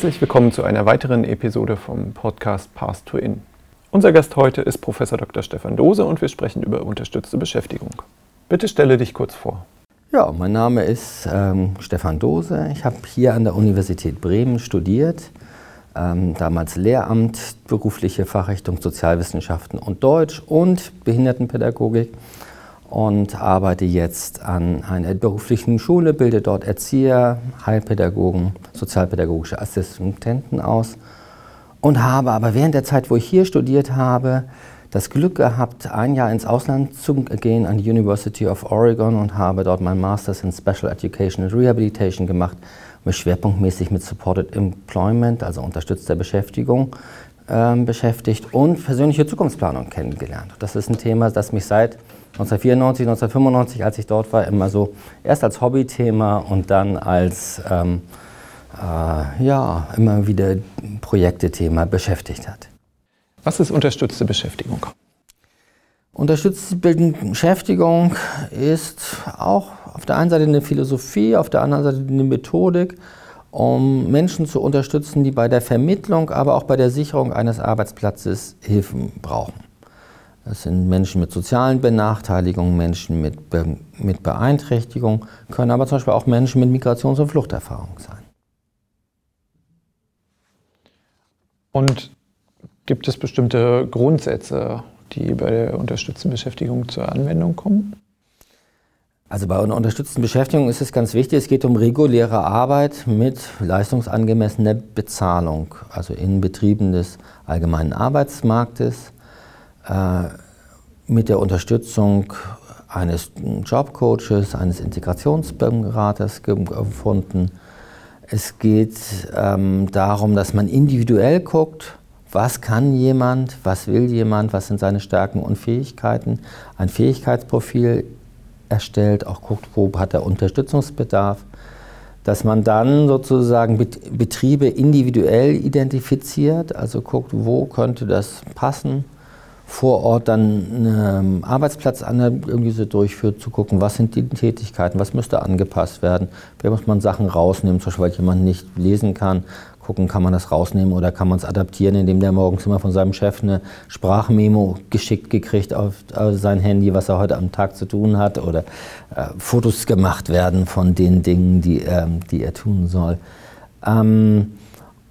Herzlich willkommen zu einer weiteren Episode vom Podcast Path to In. Unser Gast heute ist Professor Dr. Stefan Dose und wir sprechen über unterstützte Beschäftigung. Bitte stelle dich kurz vor. Ja, mein Name ist ähm, Stefan Dose. Ich habe hier an der Universität Bremen studiert, ähm, damals Lehramt, berufliche Fachrichtung Sozialwissenschaften und Deutsch und Behindertenpädagogik und arbeite jetzt an einer beruflichen Schule, bilde dort Erzieher, Heilpädagogen, sozialpädagogische Assistenten aus und habe aber während der Zeit, wo ich hier studiert habe, das Glück gehabt, ein Jahr ins Ausland zu gehen an die University of Oregon und habe dort mein Masters in Special Education and Rehabilitation gemacht, mich schwerpunktmäßig mit Supported Employment, also unterstützter Beschäftigung, äh, beschäftigt und persönliche Zukunftsplanung kennengelernt. Das ist ein Thema, das mich seit 1994, 1995, als ich dort war, immer so erst als Hobbythema und dann als ähm, äh, ja, immer wieder Projektethema beschäftigt hat. Was ist unterstützte Beschäftigung? Unterstützte Beschäftigung ist auch auf der einen Seite eine Philosophie, auf der anderen Seite eine Methodik, um Menschen zu unterstützen, die bei der Vermittlung, aber auch bei der Sicherung eines Arbeitsplatzes Hilfen brauchen. Das sind Menschen mit sozialen Benachteiligungen, Menschen mit, Be mit Beeinträchtigung, können aber zum Beispiel auch Menschen mit Migrations- und Fluchterfahrung sein. Und gibt es bestimmte Grundsätze, die bei der unterstützten Beschäftigung zur Anwendung kommen? Also bei einer unterstützten Beschäftigung ist es ganz wichtig, es geht um reguläre Arbeit mit leistungsangemessener Bezahlung, also in Betrieben des allgemeinen Arbeitsmarktes mit der Unterstützung eines Jobcoaches, eines Integrationsberaters gefunden. Es geht ähm, darum, dass man individuell guckt, was kann jemand, was will jemand, was sind seine Stärken und Fähigkeiten, ein Fähigkeitsprofil erstellt, auch guckt, wo hat er Unterstützungsbedarf, dass man dann sozusagen Betriebe individuell identifiziert, also guckt, wo könnte das passen vor Ort dann eine Arbeitsplatzanalyse durchführt, zu gucken, was sind die Tätigkeiten, was müsste angepasst werden, wer muss man Sachen rausnehmen, zum Beispiel weil jemand nicht lesen kann, gucken, kann man das rausnehmen oder kann man es adaptieren, indem der morgens immer von seinem Chef eine Sprachmemo geschickt gekriegt auf, sein Handy, was er heute am Tag zu tun hat oder äh, Fotos gemacht werden von den Dingen, die, äh, die er tun soll. Ähm,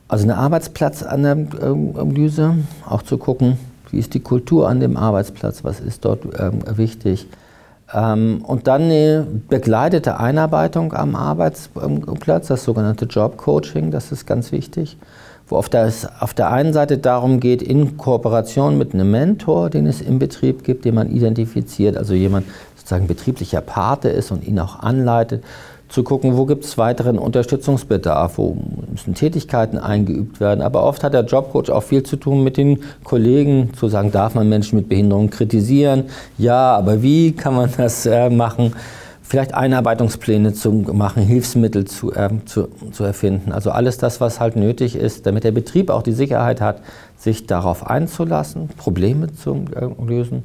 also eine Arbeitsplatzanalyse, auch zu gucken, wie ist die Kultur an dem Arbeitsplatz? Was ist dort ähm, wichtig? Ähm, und dann eine begleitete Einarbeitung am Arbeitsplatz, das sogenannte Job Coaching, das ist ganz wichtig, wo auf der, auf der einen Seite darum geht, in Kooperation mit einem Mentor, den es im Betrieb gibt, den man identifiziert, also jemand sozusagen betrieblicher Pate ist und ihn auch anleitet, zu gucken, wo gibt es weiteren Unterstützungsbedarf, wo müssen Tätigkeiten eingeübt werden. Aber oft hat der Jobcoach auch viel zu tun mit den Kollegen, zu sagen, darf man Menschen mit Behinderung kritisieren? Ja, aber wie kann man das äh, machen? Vielleicht Einarbeitungspläne zu machen, Hilfsmittel zu, äh, zu, zu erfinden. Also alles das, was halt nötig ist, damit der Betrieb auch die Sicherheit hat, sich darauf einzulassen, Probleme zu äh, lösen.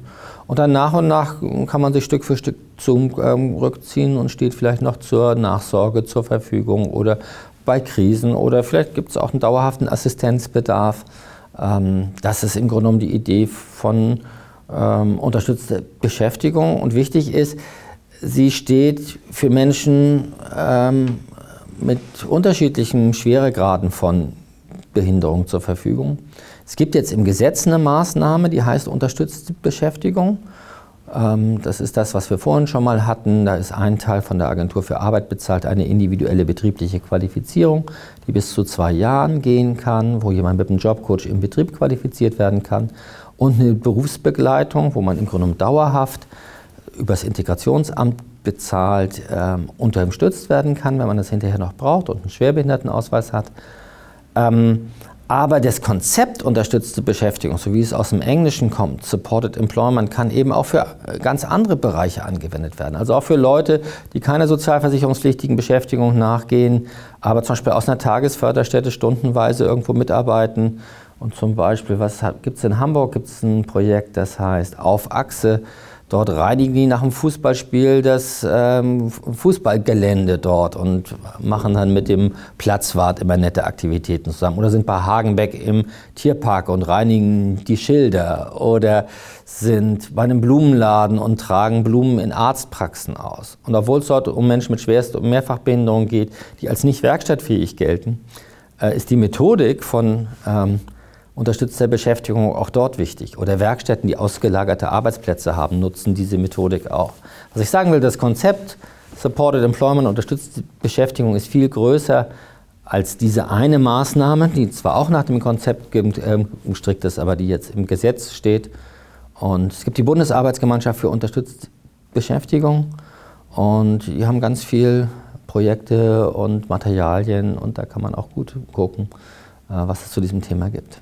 Und dann nach und nach kann man sich Stück für Stück zurückziehen ähm, und steht vielleicht noch zur Nachsorge zur Verfügung oder bei Krisen oder vielleicht gibt es auch einen dauerhaften Assistenzbedarf. Ähm, das ist im Grunde genommen die Idee von ähm, unterstützter Beschäftigung. Und wichtig ist, sie steht für Menschen ähm, mit unterschiedlichen Schweregraden von Behinderung zur Verfügung. Es gibt jetzt im Gesetz eine Maßnahme, die heißt unterstützte Beschäftigung. Ähm, das ist das, was wir vorhin schon mal hatten. Da ist ein Teil von der Agentur für Arbeit bezahlt, eine individuelle betriebliche Qualifizierung, die bis zu zwei Jahren gehen kann, wo jemand mit einem Jobcoach im Betrieb qualifiziert werden kann. Und eine Berufsbegleitung, wo man im Grunde dauerhaft übers Integrationsamt bezahlt ähm, unterstützt werden kann, wenn man das hinterher noch braucht und einen Schwerbehindertenausweis hat. Ähm, aber das Konzept unterstützte Beschäftigung, so wie es aus dem Englischen kommt, Supported Employment, kann eben auch für ganz andere Bereiche angewendet werden. Also auch für Leute, die keiner sozialversicherungspflichtigen Beschäftigung nachgehen, aber zum Beispiel aus einer Tagesförderstätte stundenweise irgendwo mitarbeiten. Und zum Beispiel, was gibt es in Hamburg? Gibt es ein Projekt, das heißt Auf Achse. Dort reinigen die nach dem Fußballspiel das ähm, Fußballgelände dort und machen dann mit dem Platzwart immer nette Aktivitäten zusammen. Oder sind bei Hagenbeck im Tierpark und reinigen die Schilder. Oder sind bei einem Blumenladen und tragen Blumen in Arztpraxen aus. Und obwohl es dort um Menschen mit Schwerst- und Mehrfachbehinderung geht, die als nicht werkstattfähig gelten, äh, ist die Methodik von ähm, unterstützter Beschäftigung auch dort wichtig. Oder Werkstätten, die ausgelagerte Arbeitsplätze haben, nutzen diese Methodik auch. Was ich sagen will, das Konzept Supported Employment, unterstützte Beschäftigung, ist viel größer als diese eine Maßnahme, die zwar auch nach dem Konzept ähm, gestrickt ist, aber die jetzt im Gesetz steht. Und es gibt die Bundesarbeitsgemeinschaft für unterstützte Beschäftigung und die haben ganz viel Projekte und Materialien und da kann man auch gut gucken, äh, was es zu diesem Thema gibt.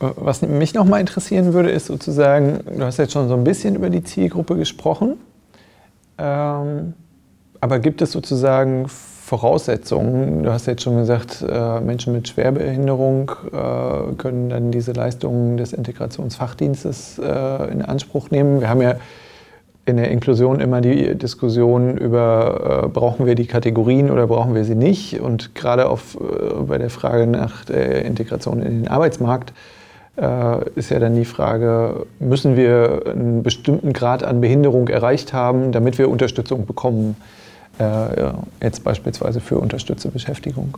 Was mich noch mal interessieren würde, ist sozusagen, du hast jetzt schon so ein bisschen über die Zielgruppe gesprochen, ähm, aber gibt es sozusagen Voraussetzungen? Du hast jetzt schon gesagt, äh, Menschen mit Schwerbehinderung äh, können dann diese Leistungen des Integrationsfachdienstes äh, in Anspruch nehmen. Wir haben ja in der Inklusion immer die Diskussion über, äh, brauchen wir die Kategorien oder brauchen wir sie nicht? Und gerade auf, äh, bei der Frage nach der Integration in den Arbeitsmarkt ist ja dann die Frage, müssen wir einen bestimmten Grad an Behinderung erreicht haben, damit wir Unterstützung bekommen, äh, jetzt beispielsweise für unterstützte Beschäftigung?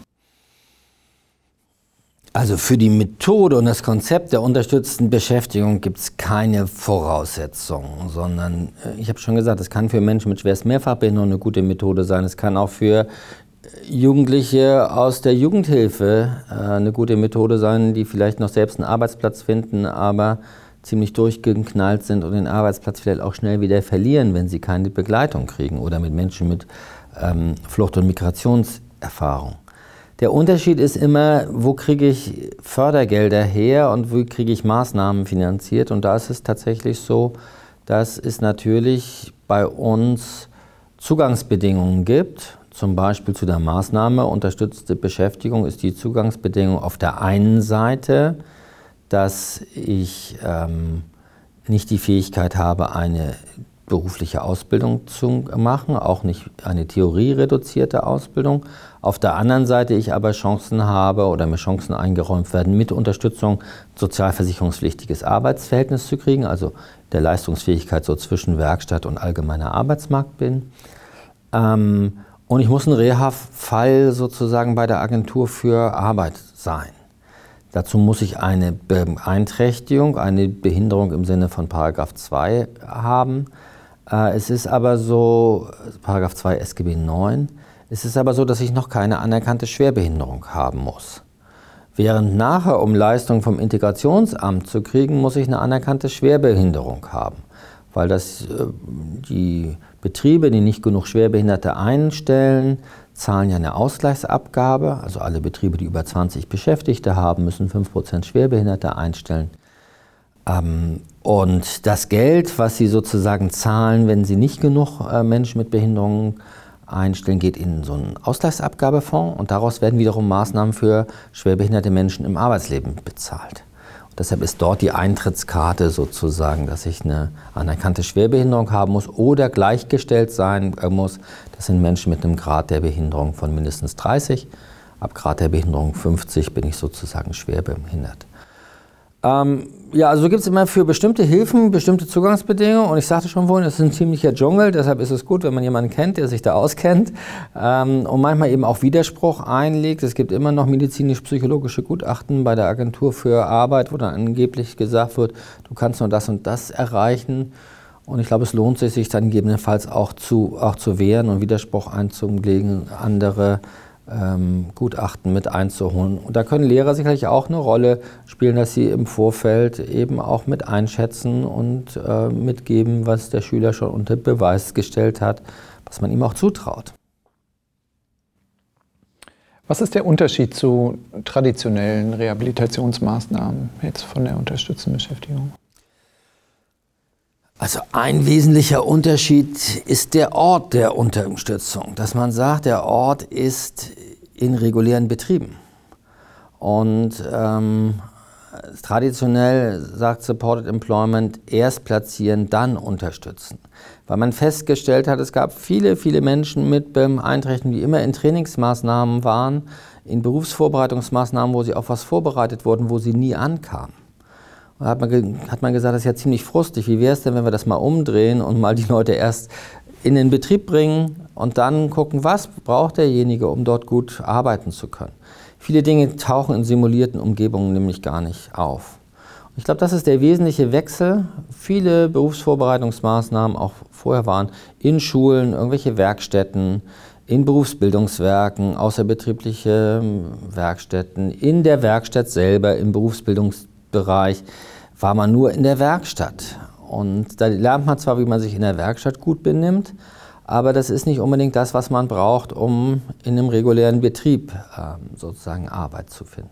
Also für die Methode und das Konzept der unterstützten Beschäftigung gibt es keine Voraussetzungen, sondern äh, ich habe schon gesagt, es kann für Menschen mit schwerst Mehrfachbehinderung eine gute Methode sein. Es kann auch für Jugendliche aus der Jugendhilfe äh, eine gute Methode sein, die vielleicht noch selbst einen Arbeitsplatz finden, aber ziemlich durchgeknallt sind und den Arbeitsplatz vielleicht auch schnell wieder verlieren, wenn sie keine Begleitung kriegen oder mit Menschen mit ähm, Flucht- und Migrationserfahrung. Der Unterschied ist immer, wo kriege ich Fördergelder her und wo kriege ich Maßnahmen finanziert. Und da ist es tatsächlich so, dass es natürlich bei uns Zugangsbedingungen gibt zum Beispiel zu der Maßnahme unterstützte Beschäftigung ist die Zugangsbedingung auf der einen Seite, dass ich ähm, nicht die Fähigkeit habe, eine berufliche Ausbildung zu machen, auch nicht eine theoriereduzierte Ausbildung. Auf der anderen Seite ich aber Chancen habe oder mir Chancen eingeräumt werden, mit Unterstützung sozialversicherungspflichtiges Arbeitsverhältnis zu kriegen, also der Leistungsfähigkeit so zwischen Werkstatt und allgemeiner Arbeitsmarkt bin. Ähm, und ich muss ein Reha-Fall sozusagen bei der Agentur für Arbeit sein. Dazu muss ich eine Beeinträchtigung, eine Behinderung im Sinne von Paragraph 2 haben. Äh, es ist aber so, Paragraph 2 SGB 9, es ist aber so, dass ich noch keine anerkannte Schwerbehinderung haben muss. Während nachher, um Leistung vom Integrationsamt zu kriegen, muss ich eine anerkannte Schwerbehinderung haben, weil das äh, die Betriebe, die nicht genug Schwerbehinderte einstellen, zahlen ja eine Ausgleichsabgabe. Also alle Betriebe, die über 20 Beschäftigte haben, müssen 5% Schwerbehinderte einstellen. Ähm, und das Geld, was sie sozusagen zahlen, wenn sie nicht genug äh, Menschen mit Behinderungen einstellen, geht in so einen Ausgleichsabgabefonds und daraus werden wiederum Maßnahmen für schwerbehinderte Menschen im Arbeitsleben bezahlt. Deshalb ist dort die Eintrittskarte sozusagen, dass ich eine anerkannte Schwerbehinderung haben muss oder gleichgestellt sein muss. Das sind Menschen mit einem Grad der Behinderung von mindestens 30. Ab Grad der Behinderung 50 bin ich sozusagen schwerbehindert. Ähm, ja, also gibt es immer für bestimmte Hilfen bestimmte Zugangsbedingungen und ich sagte schon vorhin, es ist ein ziemlicher Dschungel, deshalb ist es gut, wenn man jemanden kennt, der sich da auskennt ähm, und manchmal eben auch Widerspruch einlegt. Es gibt immer noch medizinisch-psychologische Gutachten bei der Agentur für Arbeit, wo dann angeblich gesagt wird, du kannst nur das und das erreichen. Und ich glaube, es lohnt sich, sich dann gegebenenfalls auch zu, auch zu wehren und Widerspruch einzulegen, andere ähm, Gutachten mit einzuholen. Und da können Lehrer sicherlich auch eine Rolle spielen, dass sie im Vorfeld eben auch mit einschätzen und äh, mitgeben, was der Schüler schon unter Beweis gestellt hat, was man ihm auch zutraut. Was ist der Unterschied zu traditionellen Rehabilitationsmaßnahmen jetzt von der unterstützten Beschäftigung? Also ein wesentlicher Unterschied ist der Ort der Unterstützung, dass man sagt, der Ort ist in regulären Betrieben. Und ähm, traditionell sagt Supported Employment erst platzieren, dann unterstützen. Weil man festgestellt hat, es gab viele, viele Menschen mit Beeinträchtigungen, die immer in Trainingsmaßnahmen waren, in Berufsvorbereitungsmaßnahmen, wo sie auf was vorbereitet wurden, wo sie nie ankamen. Hat man, hat man gesagt, das ist ja ziemlich frustig. Wie wäre es denn, wenn wir das mal umdrehen und mal die Leute erst in den Betrieb bringen und dann gucken, was braucht derjenige, um dort gut arbeiten zu können. Viele Dinge tauchen in simulierten Umgebungen nämlich gar nicht auf. Ich glaube, das ist der wesentliche Wechsel. Viele Berufsvorbereitungsmaßnahmen auch vorher waren in Schulen, irgendwelche Werkstätten, in Berufsbildungswerken, außerbetriebliche ähm, Werkstätten, in der Werkstatt selber, im Berufsbildungsbereich war man nur in der Werkstatt. Und da lernt man zwar, wie man sich in der Werkstatt gut benimmt, aber das ist nicht unbedingt das, was man braucht, um in einem regulären Betrieb äh, sozusagen Arbeit zu finden.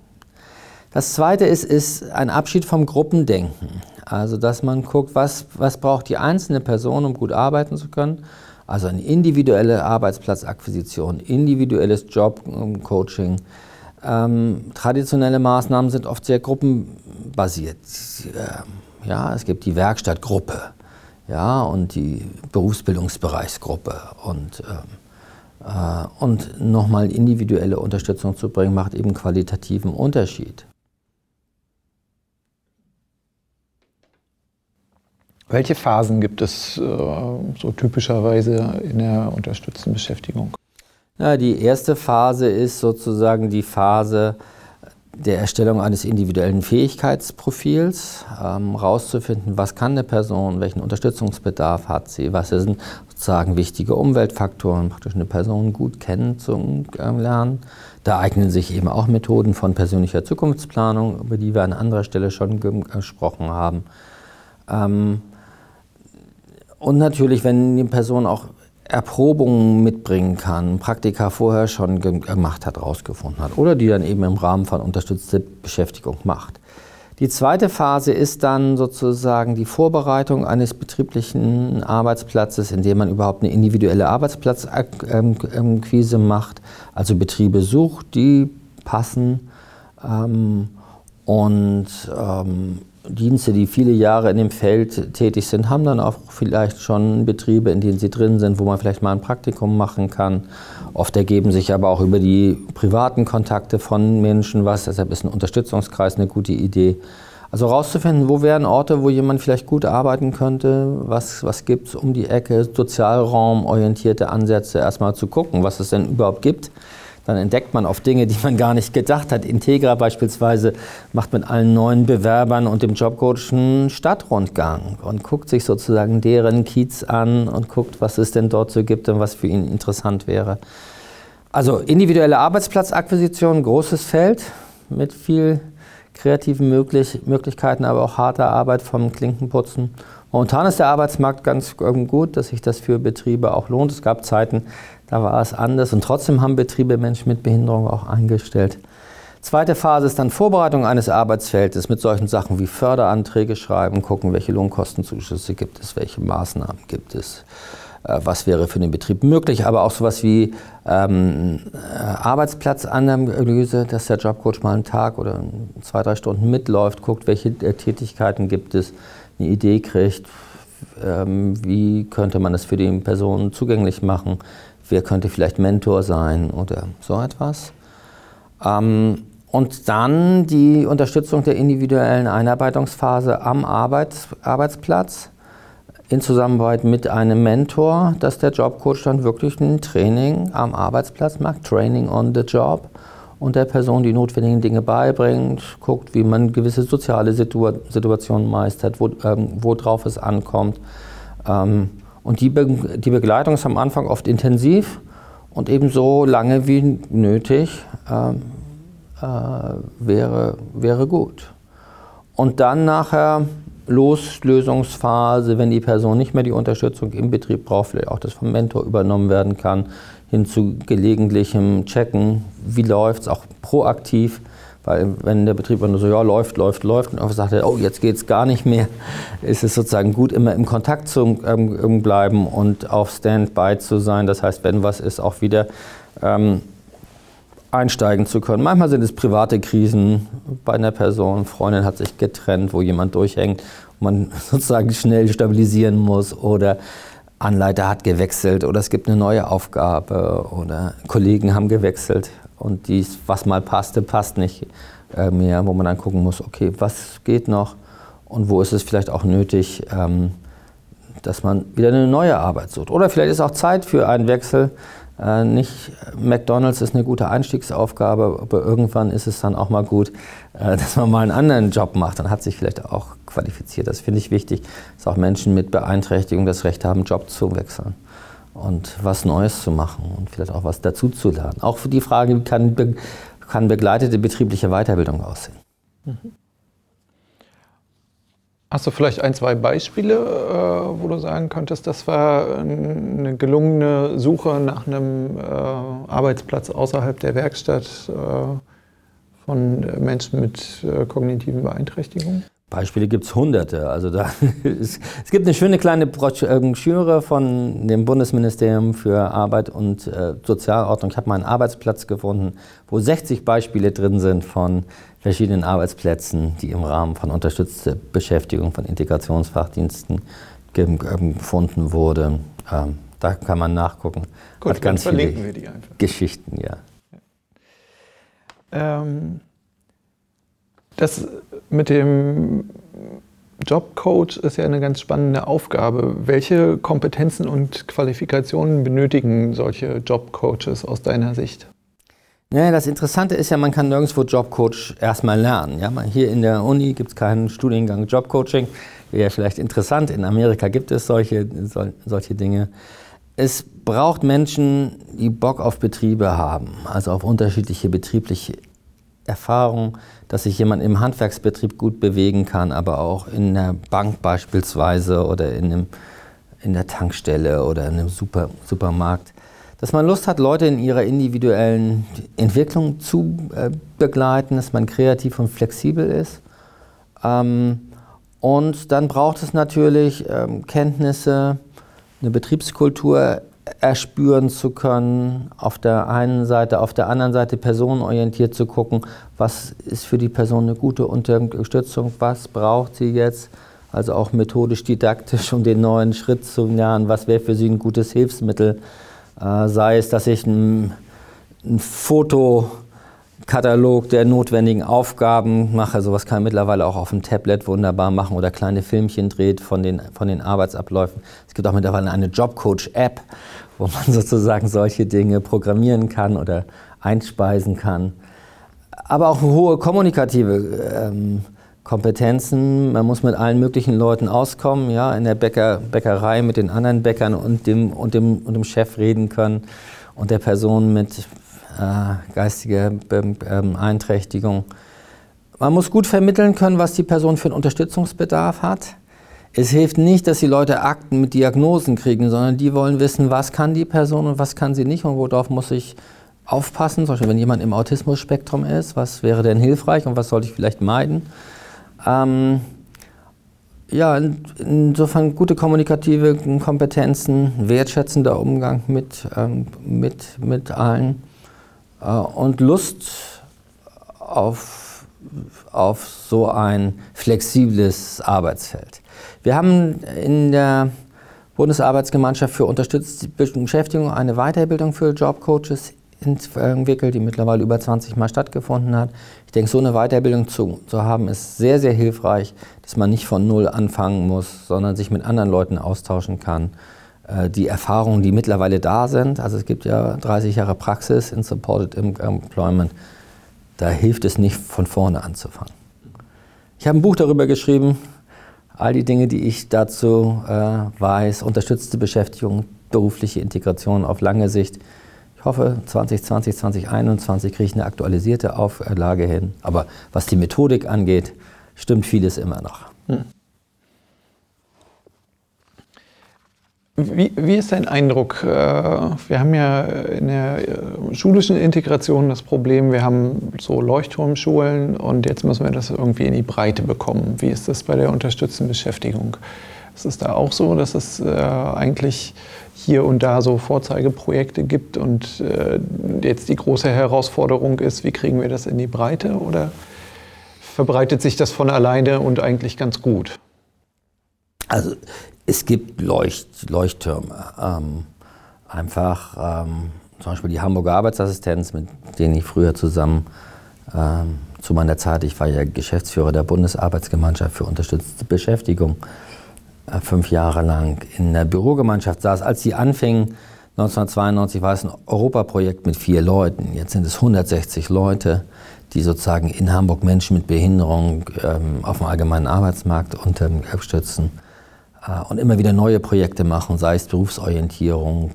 Das Zweite ist, ist ein Abschied vom Gruppendenken. Also, dass man guckt, was, was braucht die einzelne Person, um gut arbeiten zu können. Also eine individuelle Arbeitsplatzakquisition, individuelles Jobcoaching. Ähm, traditionelle Maßnahmen sind oft sehr gruppenbasiert. Äh, ja, es gibt die Werkstattgruppe ja, und die Berufsbildungsbereichsgruppe. Und, ähm, äh, und nochmal individuelle Unterstützung zu bringen, macht eben qualitativen Unterschied. Welche Phasen gibt es äh, so typischerweise in der unterstützten Beschäftigung? Ja, die erste Phase ist sozusagen die Phase, der Erstellung eines individuellen Fähigkeitsprofils, ähm, rauszufinden, was kann eine Person, welchen Unterstützungsbedarf hat sie, was sind sozusagen wichtige Umweltfaktoren, praktisch eine Person gut kennenzulernen. Da eignen sich eben auch Methoden von persönlicher Zukunftsplanung, über die wir an anderer Stelle schon gesprochen haben. Ähm, und natürlich, wenn die Person auch Erprobungen mitbringen kann, Praktika vorher schon gemacht hat, rausgefunden hat oder die dann eben im Rahmen von unterstützter Beschäftigung macht. Die zweite Phase ist dann sozusagen die Vorbereitung eines betrieblichen Arbeitsplatzes, indem man überhaupt eine individuelle Arbeitsplatzquise macht, also Betriebe sucht, die passen ähm, und ähm, Dienste, die viele Jahre in dem Feld tätig sind, haben dann auch vielleicht schon Betriebe, in denen sie drin sind, wo man vielleicht mal ein Praktikum machen kann. Oft ergeben sich aber auch über die privaten Kontakte von Menschen was, deshalb ist ein Unterstützungskreis eine gute Idee. Also herauszufinden, wo wären Orte, wo jemand vielleicht gut arbeiten könnte, was, was gibt es um die Ecke, sozialraumorientierte Ansätze, erstmal zu gucken, was es denn überhaupt gibt dann entdeckt man auf Dinge, die man gar nicht gedacht hat. Integra beispielsweise macht mit allen neuen Bewerbern und dem Jobcoach einen Stadtrundgang und guckt sich sozusagen deren Kiez an und guckt, was es denn dort so gibt und was für ihn interessant wäre. Also individuelle Arbeitsplatzakquisition, großes Feld mit viel kreativen möglich Möglichkeiten, aber auch harter Arbeit vom Klinkenputzen. Momentan ist der Arbeitsmarkt ganz gut, dass sich das für Betriebe auch lohnt. Es gab Zeiten, da war es anders und trotzdem haben Betriebe Menschen mit Behinderung auch eingestellt. Zweite Phase ist dann Vorbereitung eines Arbeitsfeldes mit solchen Sachen wie Förderanträge schreiben, gucken, welche Lohnkostenzuschüsse gibt es, welche Maßnahmen gibt es, äh, was wäre für den Betrieb möglich, aber auch sowas wie ähm, äh, Arbeitsplatzanalyse, dass der Jobcoach mal einen Tag oder zwei, drei Stunden mitläuft, guckt, welche äh, Tätigkeiten gibt es, eine Idee kriegt, ähm, wie könnte man das für die Person zugänglich machen, wer könnte vielleicht Mentor sein oder so etwas. Ähm, und dann die Unterstützung der individuellen Einarbeitungsphase am Arbeits Arbeitsplatz in Zusammenarbeit mit einem Mentor, dass der Jobcoach dann wirklich ein Training am Arbeitsplatz macht, Training on the Job und der Person die notwendigen Dinge beibringt, guckt, wie man gewisse soziale Situa Situationen meistert, wo, ähm, worauf es ankommt. Ähm, und die, Be die Begleitung ist am Anfang oft intensiv und ebenso lange wie nötig ähm, äh, wäre, wäre gut. Und dann nachher Loslösungsphase, wenn die Person nicht mehr die Unterstützung im Betrieb braucht, vielleicht auch das vom Mentor übernommen werden kann, hin zu gelegentlichem Checken, wie läuft es, auch proaktiv weil wenn der Betrieb nur so, ja, läuft, läuft, läuft, und einfach sagt oh, jetzt geht es gar nicht mehr, ist es sozusagen gut, immer im Kontakt zu ähm, bleiben und auf Standby zu sein. Das heißt, wenn was ist, auch wieder ähm, einsteigen zu können. Manchmal sind es private Krisen bei einer Person, Freundin hat sich getrennt, wo jemand durchhängt, man sozusagen schnell stabilisieren muss oder Anleiter hat gewechselt oder es gibt eine neue Aufgabe oder Kollegen haben gewechselt und dies, was mal passte, passt nicht äh, mehr, wo man dann gucken muss, okay, was geht noch und wo ist es vielleicht auch nötig, ähm, dass man wieder eine neue Arbeit sucht. Oder vielleicht ist auch Zeit für einen Wechsel. Äh, nicht McDonald's ist eine gute Einstiegsaufgabe, aber irgendwann ist es dann auch mal gut, äh, dass man mal einen anderen Job macht. Dann hat sich vielleicht auch qualifiziert. Das finde ich wichtig, dass auch Menschen mit Beeinträchtigung das Recht haben, Job zu wechseln und was Neues zu machen und vielleicht auch was dazu zu lernen. Auch für die Frage, wie kann, kann begleitete betriebliche Weiterbildung aussehen? Mhm. Hast du vielleicht ein, zwei Beispiele, äh, wo du sagen könntest, das war eine gelungene Suche nach einem äh, Arbeitsplatz außerhalb der Werkstatt äh, von Menschen mit kognitiven Beeinträchtigungen? Beispiele gibt es hunderte. Also da, es, es, gibt eine schöne kleine Broschüre von dem Bundesministerium für Arbeit und äh, Sozialordnung. Ich habe mal einen Arbeitsplatz gefunden, wo 60 Beispiele drin sind von verschiedenen Arbeitsplätzen, die im Rahmen von unterstützter Beschäftigung von Integrationsfachdiensten gefunden wurden. Ähm, da kann man nachgucken. Gut, Hat ganz verlinken wir die einfach. Geschichten, ja. Ähm, das mit dem Jobcoach ist ja eine ganz spannende Aufgabe. Welche Kompetenzen und Qualifikationen benötigen solche Jobcoaches aus deiner Sicht? Ja, das Interessante ist ja, man kann nirgendwo Jobcoach erstmal lernen. Ja, hier in der Uni gibt es keinen Studiengang Jobcoaching. Wäre vielleicht interessant. In Amerika gibt es solche, sol, solche Dinge. Es braucht Menschen, die Bock auf Betriebe haben, also auf unterschiedliche betriebliche Erfahrungen, dass sich jemand im Handwerksbetrieb gut bewegen kann, aber auch in der Bank beispielsweise oder in, einem, in der Tankstelle oder in einem Super, Supermarkt dass man Lust hat, Leute in ihrer individuellen Entwicklung zu äh, begleiten, dass man kreativ und flexibel ist. Ähm, und dann braucht es natürlich ähm, Kenntnisse, eine Betriebskultur erspüren zu können, auf der einen Seite, auf der anderen Seite personenorientiert zu gucken, was ist für die Person eine gute Unterstützung, was braucht sie jetzt, also auch methodisch, didaktisch, um den neuen Schritt zu lernen, was wäre für sie ein gutes Hilfsmittel? Äh, sei es, dass ich ein, ein Fotokatalog der notwendigen Aufgaben mache. Sowas kann man mittlerweile auch auf dem Tablet wunderbar machen oder kleine Filmchen dreht von den, von den Arbeitsabläufen. Es gibt auch mittlerweile eine Jobcoach-App, wo man sozusagen solche Dinge programmieren kann oder einspeisen kann. Aber auch hohe kommunikative ähm, Kompetenzen. Man muss mit allen möglichen Leuten auskommen, ja, in der Bäcker, Bäckerei mit den anderen Bäckern und dem, und, dem, und dem Chef reden können und der Person mit äh, geistiger ähm, Beeinträchtigung. Man muss gut vermitteln können, was die Person für einen Unterstützungsbedarf hat. Es hilft nicht, dass die Leute Akten mit Diagnosen kriegen, sondern die wollen wissen, was kann die Person und was kann sie nicht und worauf muss ich aufpassen. Zum Beispiel, wenn jemand im Autismus-Spektrum ist, was wäre denn hilfreich und was sollte ich vielleicht meiden? Ähm, ja, insofern gute kommunikative Kompetenzen, wertschätzender Umgang mit, ähm, mit, mit allen und Lust auf, auf so ein flexibles Arbeitsfeld. Wir haben in der Bundesarbeitsgemeinschaft für unterstützte Beschäftigung eine Weiterbildung für Jobcoaches entwickelt, die mittlerweile über 20 Mal stattgefunden hat. Ich denke, so eine Weiterbildung zu, zu haben, ist sehr, sehr hilfreich, dass man nicht von Null anfangen muss, sondern sich mit anderen Leuten austauschen kann. Äh, die Erfahrungen, die mittlerweile da sind, also es gibt ja 30 Jahre Praxis in Supported Employment, da hilft es nicht, von vorne anzufangen. Ich habe ein Buch darüber geschrieben, all die Dinge, die ich dazu äh, weiß, unterstützte Beschäftigung, berufliche Integration auf lange Sicht, ich hoffe, 2020, 2021 kriege ich eine aktualisierte Auflage hin. Aber was die Methodik angeht, stimmt vieles immer noch. Hm. Wie, wie, ist dein Eindruck? Äh, wir haben ja in der äh, schulischen Integration das Problem, wir haben so Leuchtturmschulen und jetzt müssen wir das irgendwie in die Breite bekommen. Wie ist das bei der unterstützenden Beschäftigung? Ist es da auch so, dass es äh, eigentlich hier und da so Vorzeigeprojekte gibt und jetzt die große Herausforderung ist, wie kriegen wir das in die Breite oder verbreitet sich das von alleine und eigentlich ganz gut? Also es gibt Leucht, Leuchttürme. Ähm, einfach ähm, zum Beispiel die Hamburger Arbeitsassistenz, mit denen ich früher zusammen ähm, zu meiner Zeit, ich war ja Geschäftsführer der Bundesarbeitsgemeinschaft für unterstützte Beschäftigung, äh, fünf Jahre lang in der Bürogemeinschaft saß. Als sie anfingen, 1992 war es ein Europaprojekt mit vier Leuten. Jetzt sind es 160 Leute, die sozusagen in Hamburg Menschen mit Behinderung ähm, auf dem allgemeinen Arbeitsmarkt unterstützen und immer wieder neue Projekte machen, sei es Berufsorientierung,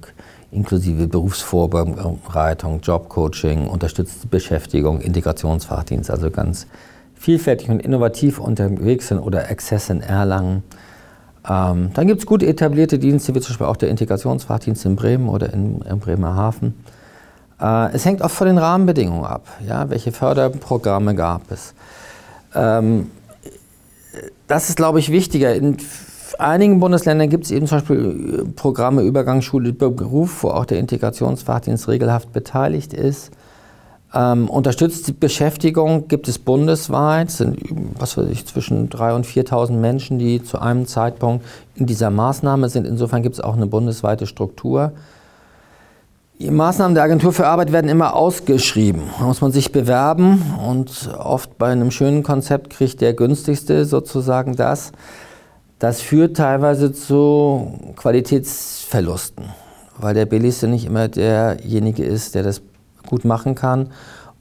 inklusive Berufsvorbereitung, Jobcoaching, unterstützte Beschäftigung, Integrationsfachdienst, also ganz vielfältig und innovativ unterwegs sind oder Access in Erlangen. Ähm, dann gibt es gut etablierte Dienste, wie zum Beispiel auch der Integrationsfachdienst in Bremen oder in, in Bremerhaven. Äh, es hängt oft von den Rahmenbedingungen ab. Ja? Welche Förderprogramme gab es? Ähm, das ist, glaube ich, wichtiger. In einigen Bundesländern gibt es eben zum Beispiel äh, Programme Übergangsschule Beruf, wo auch der Integrationsfachdienst regelhaft beteiligt ist. Ähm, unterstützte Beschäftigung gibt es bundesweit, es sind was weiß ich, zwischen 3.000 und 4.000 Menschen, die zu einem Zeitpunkt in dieser Maßnahme sind. Insofern gibt es auch eine bundesweite Struktur. Die Maßnahmen der Agentur für Arbeit werden immer ausgeschrieben. Da muss man sich bewerben und oft bei einem schönen Konzept kriegt der günstigste sozusagen das. Das führt teilweise zu Qualitätsverlusten, weil der billigste nicht immer derjenige ist, der das gut machen kann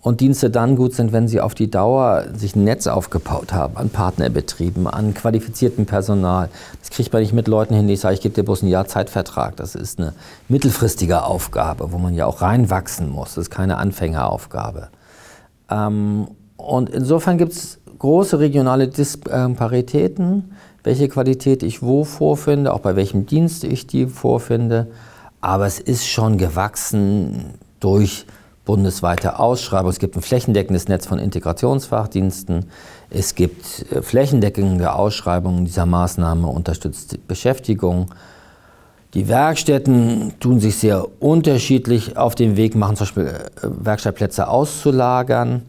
und Dienste dann gut sind, wenn sie auf die Dauer sich ein Netz aufgebaut haben an Partnerbetrieben, an qualifiziertem Personal. Das kriegt man nicht mit Leuten hin, die sagen, ich gebe dir bloß ein Jahr Zeitvertrag. Das ist eine mittelfristige Aufgabe, wo man ja auch reinwachsen muss. Das ist keine Anfängeraufgabe. Ähm, und insofern gibt es große regionale Disparitäten, welche Qualität ich wo vorfinde, auch bei welchem Dienst ich die vorfinde. Aber es ist schon gewachsen durch bundesweite Ausschreibung. Es gibt ein flächendeckendes Netz von Integrationsfachdiensten. Es gibt äh, flächendeckende Ausschreibungen dieser Maßnahme unterstützt Beschäftigung. Die Werkstätten tun sich sehr unterschiedlich auf den Weg machen, zum Beispiel äh, Werkstattplätze auszulagern.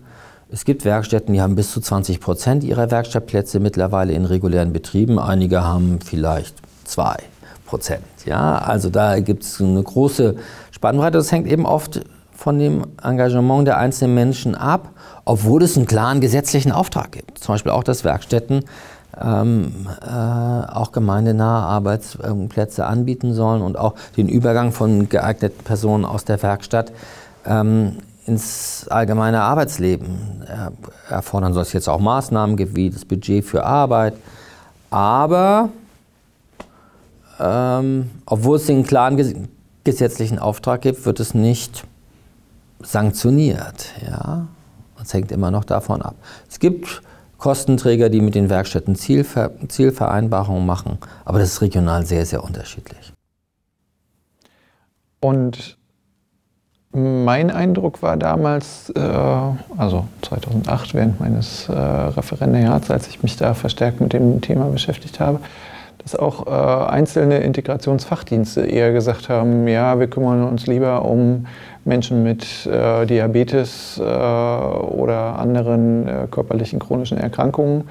Es gibt Werkstätten, die haben bis zu 20 Prozent ihrer Werkstattplätze mittlerweile in regulären Betrieben. Einige haben vielleicht zwei Prozent. Ja, also da gibt es eine große Spannbreite. Das hängt eben oft von dem Engagement der einzelnen Menschen ab, obwohl es einen klaren gesetzlichen Auftrag gibt. Zum Beispiel auch, dass Werkstätten ähm, äh, auch gemeindenahe Arbeitsplätze anbieten sollen und auch den Übergang von geeigneten Personen aus der Werkstatt ähm, ins allgemeine Arbeitsleben erfordern soll. Es jetzt auch Maßnahmen gibt, wie das Budget für Arbeit. Aber ähm, obwohl es den klaren gesetzlichen Auftrag gibt, wird es nicht sanktioniert. Ja? Es hängt immer noch davon ab. Es gibt Kostenträger, die mit den Werkstätten Zielver Zielvereinbarungen machen, aber das ist regional sehr, sehr unterschiedlich. Und mein Eindruck war damals, äh, also 2008 während meines äh, Referendariats, als ich mich da verstärkt mit dem Thema beschäftigt habe, dass auch äh, einzelne Integrationsfachdienste eher gesagt haben, ja, wir kümmern uns lieber um Menschen mit äh, Diabetes äh, oder anderen äh, körperlichen chronischen Erkrankungen,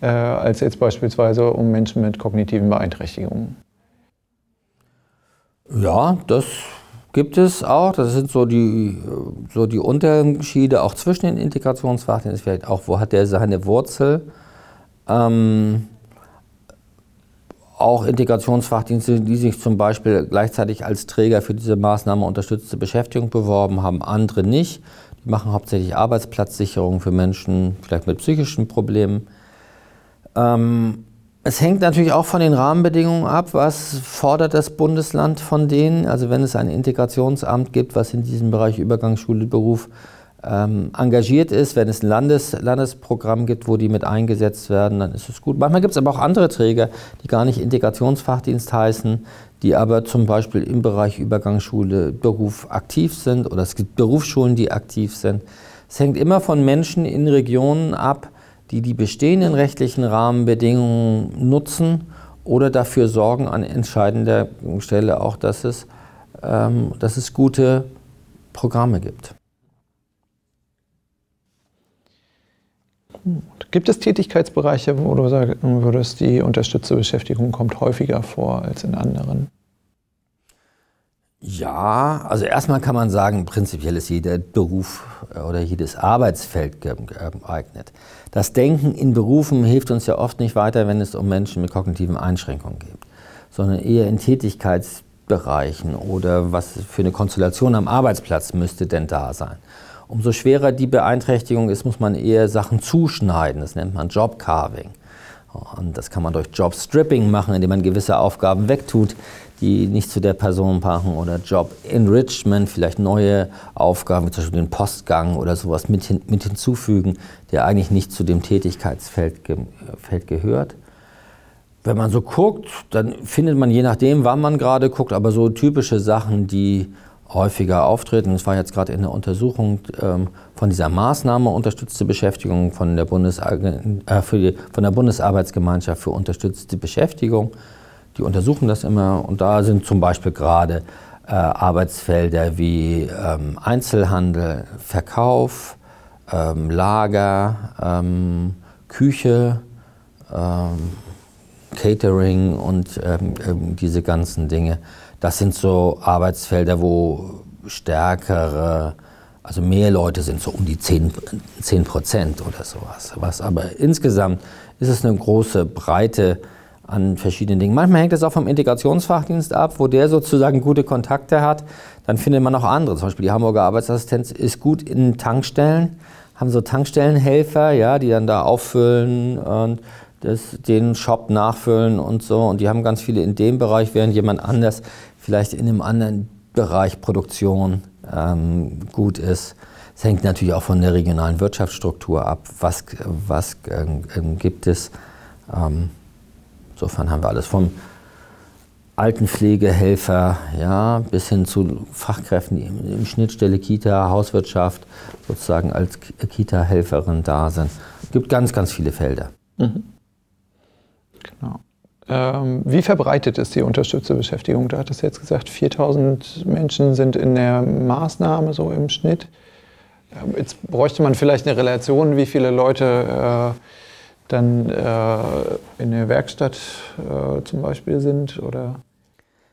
äh, als jetzt beispielsweise um Menschen mit kognitiven Beeinträchtigungen. Ja, das gibt es auch. Das sind so die, so die Unterschiede auch zwischen den Integrationsfachdiensten. Vielleicht auch, wo hat der seine Wurzel? Ähm, auch Integrationsfachdienste, die sich zum Beispiel gleichzeitig als Träger für diese Maßnahme unterstützte Beschäftigung beworben haben, andere nicht. Die machen hauptsächlich Arbeitsplatzsicherung für Menschen, vielleicht mit psychischen Problemen. Ähm, es hängt natürlich auch von den Rahmenbedingungen ab, was fordert das Bundesland von denen. Also wenn es ein Integrationsamt gibt, was in diesem Bereich Übergangsschule, Beruf ähm, engagiert ist, wenn es ein Landes Landesprogramm gibt, wo die mit eingesetzt werden, dann ist es gut. Manchmal gibt es aber auch andere Träger, die gar nicht Integrationsfachdienst heißen, die aber zum Beispiel im Bereich Übergangsschule, Beruf aktiv sind oder es gibt Berufsschulen, die aktiv sind. Es hängt immer von Menschen in Regionen ab, die die bestehenden rechtlichen Rahmenbedingungen nutzen oder dafür sorgen an entscheidender Stelle auch, dass es, ähm, dass es gute Programme gibt. Gibt es Tätigkeitsbereiche, wo du sagen würdest, die unterstützte Beschäftigung kommt häufiger vor als in anderen? Ja, also erstmal kann man sagen, prinzipiell ist jeder Beruf äh, oder jedes Arbeitsfeld geeignet. Das Denken in Berufen hilft uns ja oft nicht weiter, wenn es um Menschen mit kognitiven Einschränkungen geht, sondern eher in Tätigkeitsbereichen oder was für eine Konstellation am Arbeitsplatz müsste denn da sein. Umso schwerer die Beeinträchtigung ist, muss man eher Sachen zuschneiden. Das nennt man Jobcarving. Und das kann man durch Jobstripping machen, indem man gewisse Aufgaben wegtut, die nicht zu der Person passen. Oder Job Enrichment, vielleicht neue Aufgaben, wie zum Beispiel den Postgang oder sowas mit, hin, mit hinzufügen, der eigentlich nicht zu dem Tätigkeitsfeld ge Feld gehört. Wenn man so guckt, dann findet man je nachdem, wann man gerade guckt, aber so typische Sachen, die häufiger auftreten. Es war jetzt gerade in der Untersuchung ähm, von dieser Maßnahme unterstützte Beschäftigung von der, Bundes äh, die, von der Bundesarbeitsgemeinschaft für unterstützte Beschäftigung. Die untersuchen das immer und da sind zum Beispiel gerade äh, Arbeitsfelder wie ähm, Einzelhandel, Verkauf, ähm, Lager, ähm, Küche, ähm, Catering und ähm, diese ganzen Dinge. Das sind so Arbeitsfelder, wo stärkere, also mehr Leute sind, so um die 10, 10 Prozent oder sowas. Was, aber insgesamt ist es eine große Breite an verschiedenen Dingen. Manchmal hängt es auch vom Integrationsfachdienst ab, wo der sozusagen gute Kontakte hat. Dann findet man auch andere. Zum Beispiel die Hamburger Arbeitsassistenz ist gut in Tankstellen, haben so Tankstellenhelfer, ja, die dann da auffüllen und das, den Shop nachfüllen und so. Und die haben ganz viele in dem Bereich, während jemand anders vielleicht in einem anderen Bereich Produktion ähm, gut ist. Es hängt natürlich auch von der regionalen Wirtschaftsstruktur ab. Was, was ähm, gibt es? Ähm, insofern haben wir alles vom Altenpflegehelfer ja, bis hin zu Fachkräften, die im, Schnittstelle Kita, Hauswirtschaft sozusagen als Kita-Helferin da sind. Es gibt ganz, ganz viele Felder. Mhm. Genau. Ähm, wie verbreitet ist die unterstützte Beschäftigung? Du hattest jetzt gesagt, 4000 Menschen sind in der Maßnahme so im Schnitt. Ähm, jetzt bräuchte man vielleicht eine Relation, wie viele Leute äh, dann äh, in der Werkstatt äh, zum Beispiel sind oder?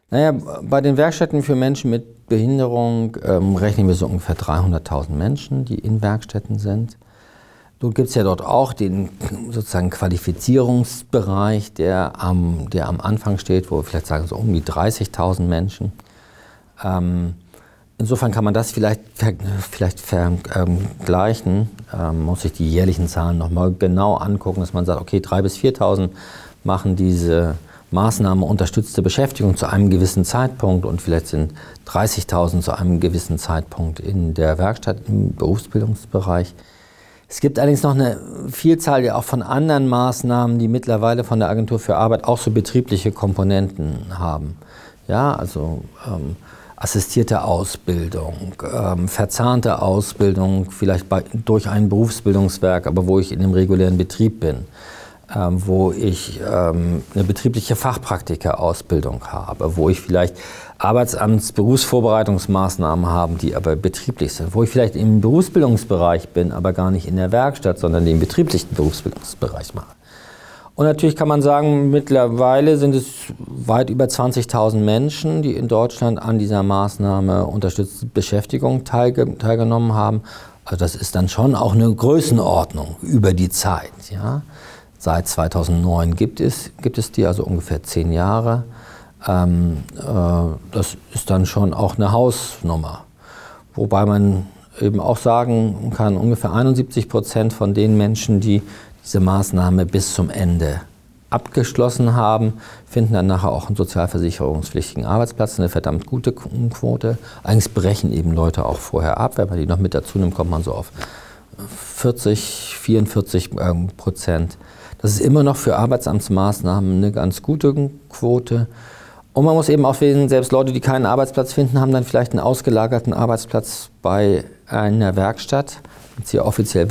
Naja, bei den Werkstätten für Menschen mit Behinderung ähm, rechnen wir so ungefähr 300.000 Menschen, die in Werkstätten sind. Nun gibt es ja dort auch den sozusagen Qualifizierungsbereich, der am, der am Anfang steht, wo wir vielleicht sagen so um die 30.000 Menschen. Ähm, insofern kann man das vielleicht, vielleicht vergleichen. Ähm, muss sich die jährlichen Zahlen nochmal genau angucken, dass man sagt, okay, 3.000 bis 4.000 machen diese Maßnahme unterstützte Beschäftigung zu einem gewissen Zeitpunkt und vielleicht sind 30.000 zu einem gewissen Zeitpunkt in der Werkstatt im Berufsbildungsbereich. Es gibt allerdings noch eine Vielzahl ja auch von anderen Maßnahmen, die mittlerweile von der Agentur für Arbeit auch so betriebliche Komponenten haben. Ja, also ähm, assistierte Ausbildung, ähm, verzahnte Ausbildung, vielleicht bei, durch ein Berufsbildungswerk, aber wo ich in einem regulären Betrieb bin, ähm, wo ich ähm, eine betriebliche Fachpraktikerausbildung habe, wo ich vielleicht Arbeitsamtsberufsvorbereitungsmaßnahmen haben, die aber betrieblich sind, wo ich vielleicht im Berufsbildungsbereich bin, aber gar nicht in der Werkstatt, sondern den betrieblichen Berufsbildungsbereich mache. Und natürlich kann man sagen, mittlerweile sind es weit über 20.000 Menschen, die in Deutschland an dieser Maßnahme unterstützte Beschäftigung teilge teilgenommen haben. Also das ist dann schon auch eine Größenordnung über die Zeit. Ja? Seit 2009 gibt es, gibt es die, also ungefähr zehn Jahre. Ähm, äh, das ist dann schon auch eine Hausnummer. Wobei man eben auch sagen kann, ungefähr 71 Prozent von den Menschen, die diese Maßnahme bis zum Ende abgeschlossen haben, finden dann nachher auch einen sozialversicherungspflichtigen Arbeitsplatz, eine verdammt gute Quote. Eigentlich brechen eben Leute auch vorher ab, wenn man die noch mit dazu nimmt, kommt man so auf 40, 44 ähm, Prozent. Das ist immer noch für Arbeitsamtsmaßnahmen eine ganz gute Quote. Und man muss eben auch sehen, selbst Leute, die keinen Arbeitsplatz finden, haben dann vielleicht einen ausgelagerten Arbeitsplatz bei einer Werkstatt. Jetzt hier offiziell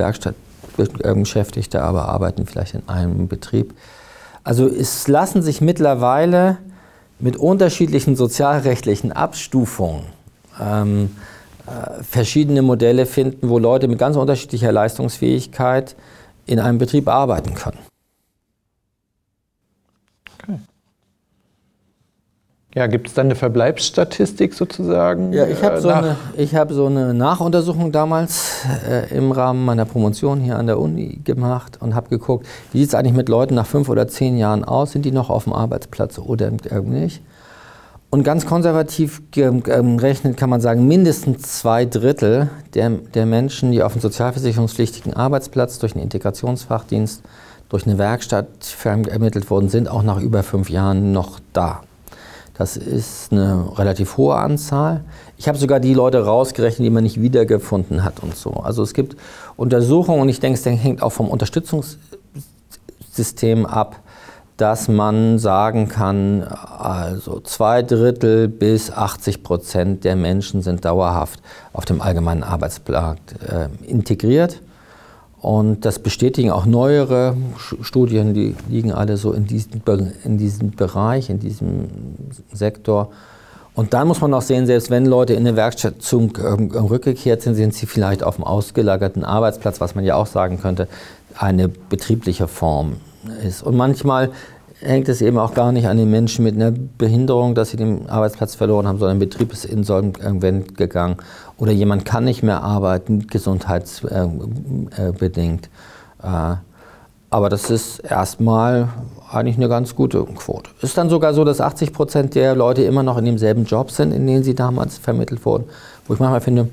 Werkstattbeschäftigte, aber arbeiten vielleicht in einem Betrieb. Also es lassen sich mittlerweile mit unterschiedlichen sozialrechtlichen Abstufungen ähm, äh, verschiedene Modelle finden, wo Leute mit ganz unterschiedlicher Leistungsfähigkeit in einem Betrieb arbeiten können. Ja, gibt es dann eine Verbleibsstatistik sozusagen? Ja, ich habe äh, so, eine, hab so eine Nachuntersuchung damals äh, im Rahmen meiner Promotion hier an der Uni gemacht und habe geguckt, wie sieht es eigentlich mit Leuten nach fünf oder zehn Jahren aus? Sind die noch auf dem Arbeitsplatz oder nicht? Und ganz konservativ gerechnet kann man sagen, mindestens zwei Drittel der, der Menschen, die auf dem sozialversicherungspflichtigen Arbeitsplatz durch einen Integrationsfachdienst, durch eine Werkstatt ermittelt worden sind, auch nach über fünf Jahren noch da. Das ist eine relativ hohe Anzahl. Ich habe sogar die Leute rausgerechnet, die man nicht wiedergefunden hat und so. Also es gibt Untersuchungen und ich denke, es hängt auch vom Unterstützungssystem ab dass man sagen kann, also zwei Drittel bis 80 Prozent der Menschen sind dauerhaft auf dem allgemeinen Arbeitsmarkt äh, integriert. Und das bestätigen auch neuere Studien, die liegen alle so in diesem, in diesem Bereich, in diesem Sektor. Und dann muss man auch sehen, selbst wenn Leute in eine Werkstattung ähm, rückgekehrt sind, sind sie vielleicht auf dem ausgelagerten Arbeitsplatz, was man ja auch sagen könnte, eine betriebliche Form ist. Und manchmal hängt es eben auch gar nicht an den Menschen mit einer Behinderung, dass sie den Arbeitsplatz verloren haben, sondern Betrieb ist insolvent gegangen oder jemand kann nicht mehr arbeiten, gesundheitsbedingt. Äh, aber das ist erstmal eigentlich eine ganz gute Quote. Ist dann sogar so, dass 80 Prozent der Leute immer noch in demselben Job sind, in denen sie damals vermittelt wurden. Wo ich manchmal finde,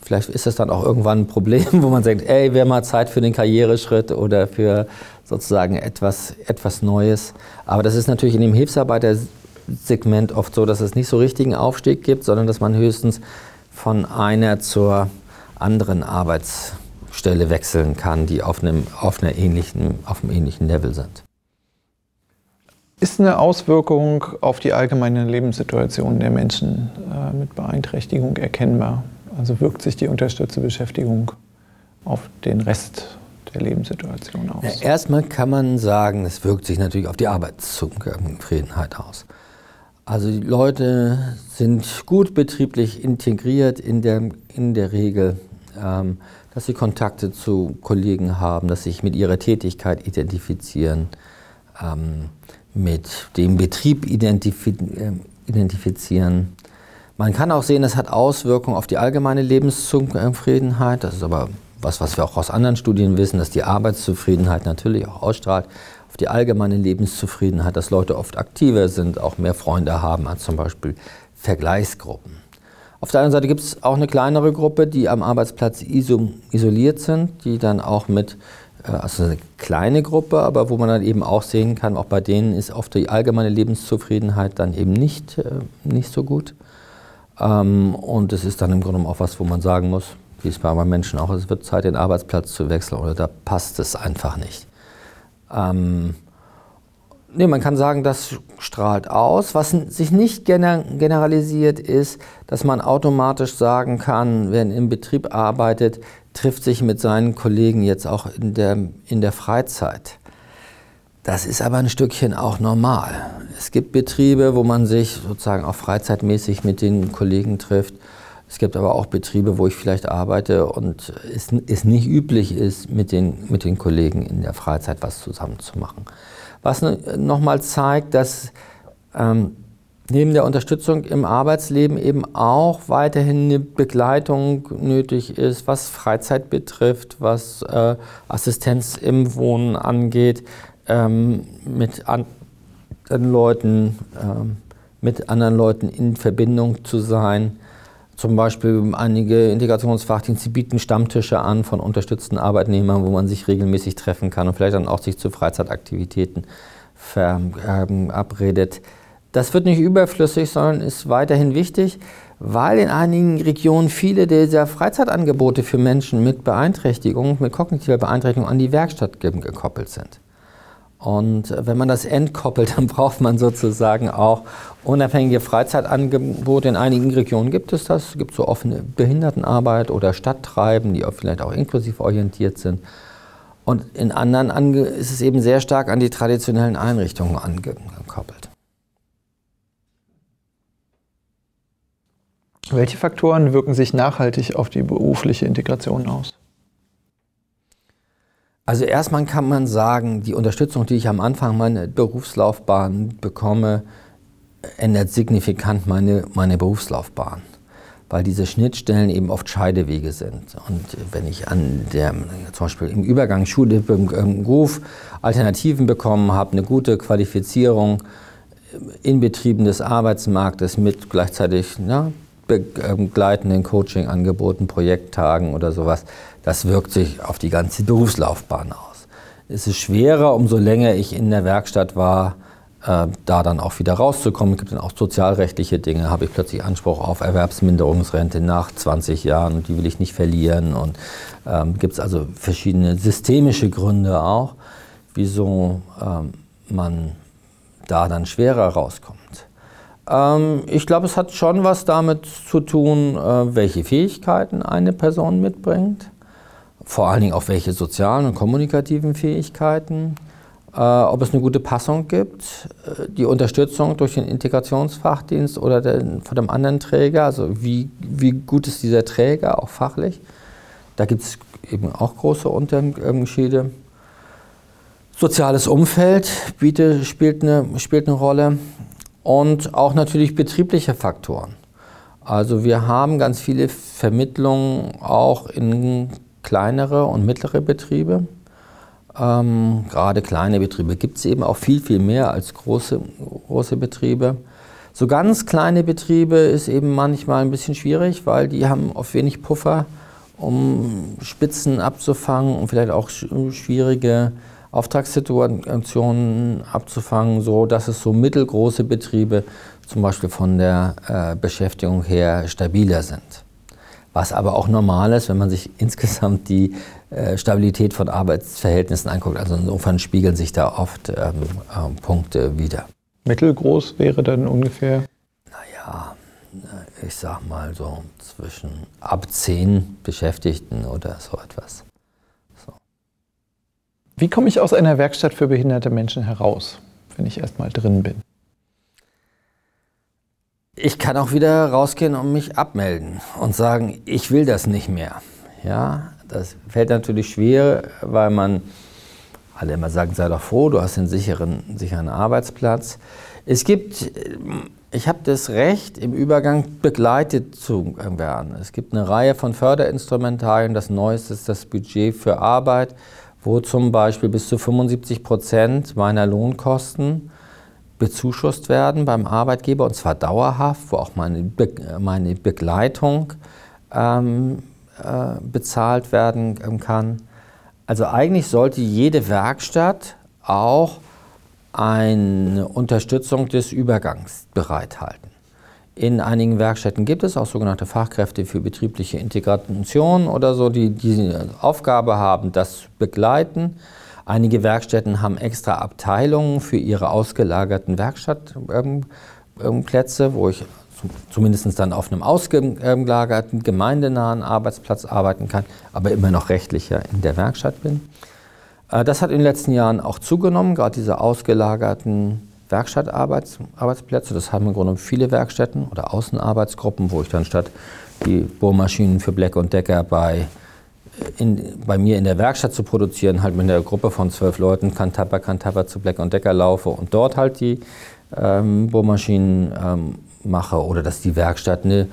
vielleicht ist das dann auch irgendwann ein Problem, wo man sagt, ey, wäre mal Zeit für den Karriereschritt oder für sozusagen etwas, etwas Neues. Aber das ist natürlich in dem Hilfsarbeitersegment oft so, dass es nicht so richtigen Aufstieg gibt, sondern dass man höchstens von einer zur anderen Arbeitsstelle wechseln kann, die auf einem, auf einer ähnlichen, auf einem ähnlichen Level sind. Ist eine Auswirkung auf die allgemeine Lebenssituation der Menschen äh, mit Beeinträchtigung erkennbar? Also wirkt sich die unterstützte Beschäftigung auf den Rest der Lebenssituation aus? Ja, erstmal kann man sagen, es wirkt sich natürlich auf die Arbeitszufriedenheit aus. Also die Leute sind gut betrieblich integriert in der, in der Regel, ähm, dass sie Kontakte zu Kollegen haben, dass sie sich mit ihrer Tätigkeit identifizieren, ähm, mit dem Betrieb identif äh, identifizieren. Man kann auch sehen, es hat Auswirkungen auf die allgemeine Lebenszufriedenheit. Das ist aber was, was wir auch aus anderen Studien wissen, dass die Arbeitszufriedenheit natürlich auch ausstrahlt auf die allgemeine Lebenszufriedenheit, dass Leute oft aktiver sind, auch mehr Freunde haben als zum Beispiel Vergleichsgruppen. Auf der anderen Seite gibt es auch eine kleinere Gruppe, die am Arbeitsplatz isoliert sind, die dann auch mit, äh, also eine kleine Gruppe, aber wo man dann eben auch sehen kann, auch bei denen ist oft die allgemeine Lebenszufriedenheit dann eben nicht, äh, nicht so gut. Ähm, und es ist dann im Grunde auch was, wo man sagen muss, wie es bei Menschen auch ist, es wird Zeit, den Arbeitsplatz zu wechseln oder da passt es einfach nicht. Ähm, nee, man kann sagen, das strahlt aus. Was sich nicht generalisiert ist, dass man automatisch sagen kann, wer im Betrieb arbeitet, trifft sich mit seinen Kollegen jetzt auch in der, in der Freizeit. Das ist aber ein Stückchen auch normal. Es gibt Betriebe, wo man sich sozusagen auch freizeitmäßig mit den Kollegen trifft. Es gibt aber auch Betriebe, wo ich vielleicht arbeite und es, es nicht üblich ist, mit den, mit den Kollegen in der Freizeit was zusammen zu machen. Was nochmal zeigt, dass ähm, neben der Unterstützung im Arbeitsleben eben auch weiterhin eine Begleitung nötig ist, was Freizeit betrifft, was äh, Assistenz im Wohnen angeht, ähm, mit anderen Leuten, ähm, mit anderen Leuten in Verbindung zu sein zum Beispiel einige Integrationsfachdienste bieten Stammtische an von unterstützten Arbeitnehmern, wo man sich regelmäßig treffen kann und vielleicht dann auch sich zu Freizeitaktivitäten verabredet. Das wird nicht überflüssig, sondern ist weiterhin wichtig, weil in einigen Regionen viele dieser Freizeitangebote für Menschen mit Beeinträchtigung, mit kognitiver Beeinträchtigung an die Werkstatt gekoppelt sind. Und wenn man das entkoppelt, dann braucht man sozusagen auch unabhängige Freizeitangebote. In einigen Regionen gibt es das. Es gibt so offene Behindertenarbeit oder Stadttreiben, die auch vielleicht auch inklusiv orientiert sind. Und in anderen ist es eben sehr stark an die traditionellen Einrichtungen angekoppelt. Welche Faktoren wirken sich nachhaltig auf die berufliche Integration aus? Also erstmal kann man sagen, die Unterstützung, die ich am Anfang meiner Berufslaufbahn bekomme, ändert signifikant meine, meine Berufslaufbahn, weil diese Schnittstellen eben oft Scheidewege sind. Und wenn ich an der, zum Beispiel im Übergang Schule, im Beruf Alternativen bekommen habe, eine gute Qualifizierung in Betrieben des Arbeitsmarktes mit gleichzeitig na, begleitenden Coaching-Angeboten, Projekttagen oder sowas, das wirkt sich auf die ganze Berufslaufbahn aus. Es ist schwerer, umso länger ich in der Werkstatt war, äh, da dann auch wieder rauszukommen. Es gibt dann auch sozialrechtliche Dinge. Habe ich plötzlich Anspruch auf Erwerbsminderungsrente nach 20 Jahren und die will ich nicht verlieren. Und ähm, gibt es also verschiedene systemische Gründe auch, wieso ähm, man da dann schwerer rauskommt. Ähm, ich glaube, es hat schon was damit zu tun, äh, welche Fähigkeiten eine Person mitbringt. Vor allen Dingen auch welche sozialen und kommunikativen Fähigkeiten. Äh, ob es eine gute Passung gibt, äh, die Unterstützung durch den Integrationsfachdienst oder den, von dem anderen Träger, also wie, wie gut ist dieser Träger auch fachlich. Da gibt es eben auch große Unterschiede. Soziales Umfeld bietet, spielt, eine, spielt eine Rolle und auch natürlich betriebliche Faktoren. Also wir haben ganz viele Vermittlungen auch in kleinere und mittlere Betriebe. Ähm, gerade kleine Betriebe gibt es eben auch viel, viel mehr als große, große Betriebe. So ganz kleine Betriebe ist eben manchmal ein bisschen schwierig, weil die haben oft wenig Puffer, um Spitzen abzufangen und vielleicht auch schwierige Auftragssituationen abzufangen, so dass es so mittelgroße Betriebe zum Beispiel von der äh, Beschäftigung her stabiler sind. Was aber auch normal ist, wenn man sich insgesamt die äh, Stabilität von Arbeitsverhältnissen anguckt. Also insofern spiegeln sich da oft ähm, äh, Punkte wieder. Mittelgroß wäre dann ungefähr? Naja, ich sag mal so zwischen ab zehn Beschäftigten oder so etwas. Wie komme ich aus einer Werkstatt für behinderte Menschen heraus, wenn ich erstmal drin bin? Ich kann auch wieder rausgehen und mich abmelden und sagen, ich will das nicht mehr. Ja, das fällt natürlich schwer, weil man alle immer sagen, sei doch froh, du hast einen sicheren, sicheren Arbeitsplatz. Es gibt, ich habe das Recht, im Übergang begleitet zu werden. Es gibt eine Reihe von Förderinstrumentarien. Das Neueste ist das Budget für Arbeit wo zum Beispiel bis zu 75 Prozent meiner Lohnkosten bezuschusst werden beim Arbeitgeber und zwar dauerhaft, wo auch meine, Be meine Begleitung ähm, äh, bezahlt werden ähm, kann. Also eigentlich sollte jede Werkstatt auch eine Unterstützung des Übergangs bereithalten. In einigen Werkstätten gibt es auch sogenannte Fachkräfte für betriebliche Integration oder so, die diese Aufgabe haben, das zu begleiten. Einige Werkstätten haben extra Abteilungen für ihre ausgelagerten Werkstattplätze, wo ich zumindest dann auf einem ausgelagerten, gemeindenahen Arbeitsplatz arbeiten kann, aber immer noch rechtlicher in der Werkstatt bin. Äh, das hat in den letzten Jahren auch zugenommen, gerade diese ausgelagerten Werkstattarbeitsplätze. Das haben im Grunde viele Werkstätten oder Außenarbeitsgruppen, wo ich dann statt die Bohrmaschinen für Black und Decker bei, in, bei mir in der Werkstatt zu produzieren, halt mit einer Gruppe von zwölf Leuten Kantapper, Kantapper zu Black und Decker laufe und dort halt die ähm, Bohrmaschinen ähm, mache oder dass die Werkstatt eine,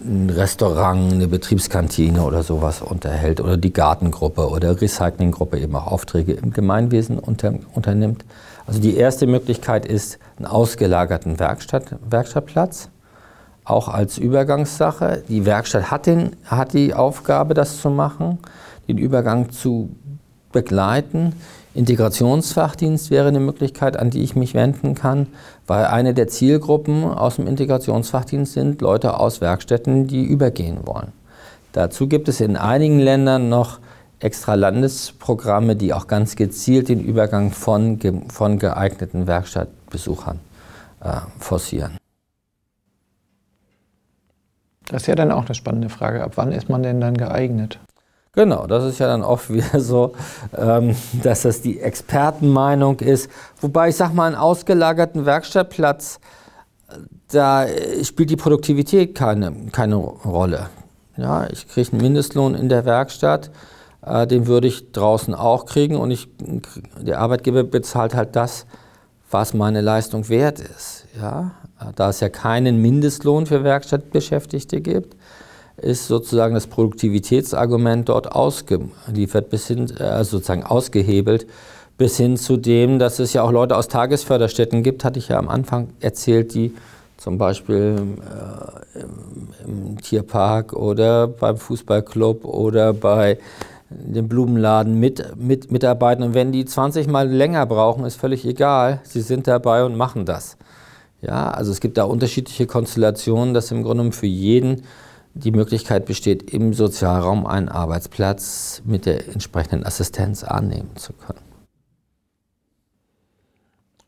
ein Restaurant, eine Betriebskantine oder sowas unterhält oder die Gartengruppe oder Recyclinggruppe eben auch Aufträge im Gemeinwesen unter, unternimmt. Also die erste Möglichkeit ist einen ausgelagerten Werkstatt, Werkstattplatz, auch als Übergangssache. Die Werkstatt hat, den, hat die Aufgabe, das zu machen, den Übergang zu begleiten. Integrationsfachdienst wäre eine Möglichkeit, an die ich mich wenden kann, weil eine der Zielgruppen aus dem Integrationsfachdienst sind Leute aus Werkstätten, die übergehen wollen. Dazu gibt es in einigen Ländern noch extra Landesprogramme, die auch ganz gezielt den Übergang von, von geeigneten Werkstattbesuchern äh, forcieren. Das ist ja dann auch eine spannende Frage. Ab wann ist man denn dann geeignet? Genau, das ist ja dann oft wieder so, ähm, dass das die Expertenmeinung ist. Wobei ich sage mal, einen ausgelagerten Werkstattplatz, da spielt die Produktivität keine, keine Rolle. Ja, ich kriege einen Mindestlohn in der Werkstatt, äh, den würde ich draußen auch kriegen und ich, der Arbeitgeber bezahlt halt das, was meine Leistung wert ist. Ja? Da es ja keinen Mindestlohn für Werkstattbeschäftigte gibt, ist sozusagen das Produktivitätsargument dort ausgeliefert, bis hin, äh, sozusagen ausgehebelt, bis hin zu dem, dass es ja auch Leute aus Tagesförderstätten gibt, hatte ich ja am Anfang erzählt, die zum Beispiel äh, im, im, Tierpark oder beim Fußballclub oder bei dem Blumenladen mit, mit, mitarbeiten. Und wenn die 20 Mal länger brauchen, ist völlig egal. Sie sind dabei und machen das. Ja, also es gibt da unterschiedliche Konstellationen, dass im Grunde für jeden die Möglichkeit besteht, im Sozialraum einen Arbeitsplatz mit der entsprechenden Assistenz annehmen zu können.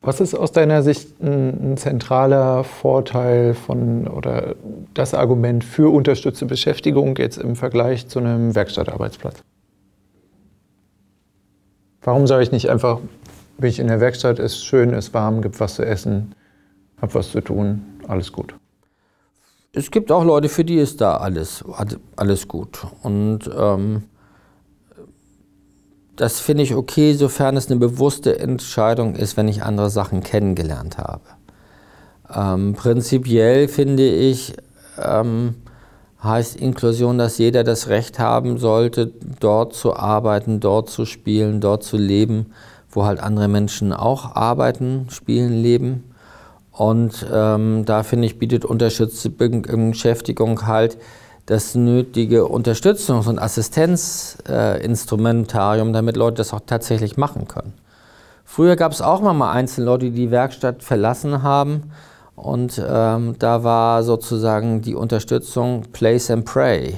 Was ist aus deiner Sicht ein, zentraler Vorteil von oder das Argument für unterstützte Beschäftigung jetzt im Vergleich zu einem Werkstattarbeitsplatz? Warum soll ich nicht einfach, bin ich in der Werkstatt, ist schön, ist warm, gibt was zu essen, hab was zu tun, alles gut? Es gibt auch Leute, für die ist da alles, alles gut. Und ähm, das finde ich okay, sofern es eine bewusste Entscheidung ist, wenn ich andere Sachen kennengelernt habe. Ähm, prinzipiell finde ich, ähm, heißt Inklusion, dass jeder das Recht haben sollte, dort zu arbeiten, dort zu spielen, dort zu leben, wo halt andere Menschen auch arbeiten, spielen, leben. Und ähm, da finde ich, bietet unterstützte Beschäftigung halt das nötige Unterstützungs- und Assistenzinstrumentarium, äh, damit Leute das auch tatsächlich machen können. Früher gab es auch mal einzelne Leute, die die Werkstatt verlassen haben und ähm, da war sozusagen die Unterstützung Place and Pray,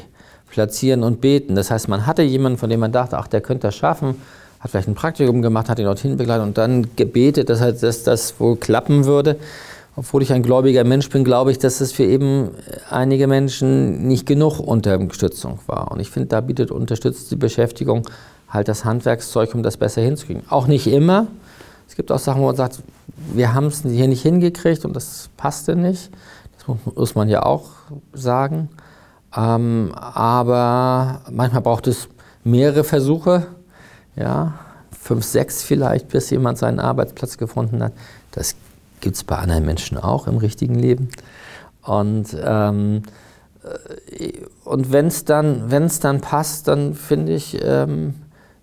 platzieren und beten. Das heißt, man hatte jemanden, von dem man dachte, ach, der könnte das schaffen, hat vielleicht ein Praktikum gemacht, hat ihn dorthin begleitet und dann gebetet, dass, halt, dass das wohl klappen würde. Obwohl ich ein gläubiger Mensch bin, glaube ich, dass es für eben einige Menschen nicht genug Unterstützung war. Und ich finde, da bietet unterstützte Beschäftigung halt das Handwerkszeug, um das besser hinzukriegen. Auch nicht immer. Es gibt auch Sachen, wo man sagt, wir haben es hier nicht hingekriegt und das passte nicht. Das muss man ja auch sagen. Ähm, aber manchmal braucht es mehrere Versuche, ja, fünf, sechs vielleicht, bis jemand seinen Arbeitsplatz gefunden hat. Das gibt es bei anderen Menschen auch im richtigen Leben. Und, ähm, äh, und wenn es dann, wenn's dann passt, dann finde ich, ähm,